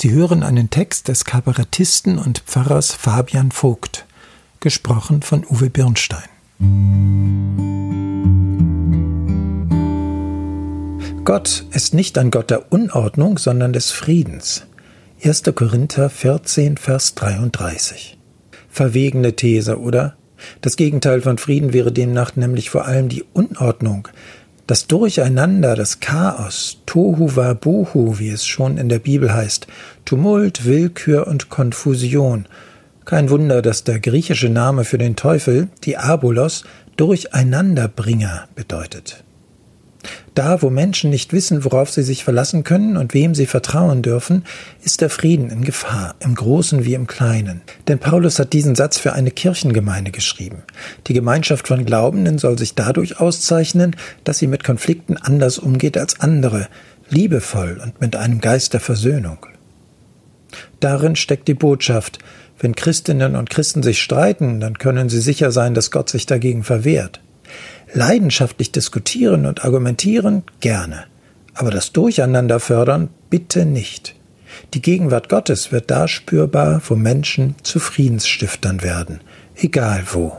Sie hören einen Text des Kabarettisten und Pfarrers Fabian Vogt, gesprochen von Uwe Birnstein. Gott ist nicht ein Gott der Unordnung, sondern des Friedens. 1. Korinther 14, Vers 33. Verwegene These, oder? Das Gegenteil von Frieden wäre demnach nämlich vor allem die Unordnung, das Durcheinander, das Chaos, Tohu Wabuhu, wie es schon in der Bibel heißt, Tumult, Willkür und Konfusion. Kein Wunder, dass der griechische Name für den Teufel, Diabolos, Durcheinanderbringer bedeutet. Da, wo Menschen nicht wissen, worauf sie sich verlassen können und wem sie vertrauen dürfen, ist der Frieden in Gefahr, im Großen wie im Kleinen. Denn Paulus hat diesen Satz für eine Kirchengemeinde geschrieben. Die Gemeinschaft von Glaubenden soll sich dadurch auszeichnen, dass sie mit Konflikten anders umgeht als andere, liebevoll und mit einem Geist der Versöhnung. Darin steckt die Botschaft, wenn Christinnen und Christen sich streiten, dann können sie sicher sein, dass Gott sich dagegen verwehrt. Leidenschaftlich diskutieren und argumentieren gerne, aber das Durcheinander fördern bitte nicht. Die Gegenwart Gottes wird da spürbar, wo Menschen zu Friedensstiftern werden, egal wo.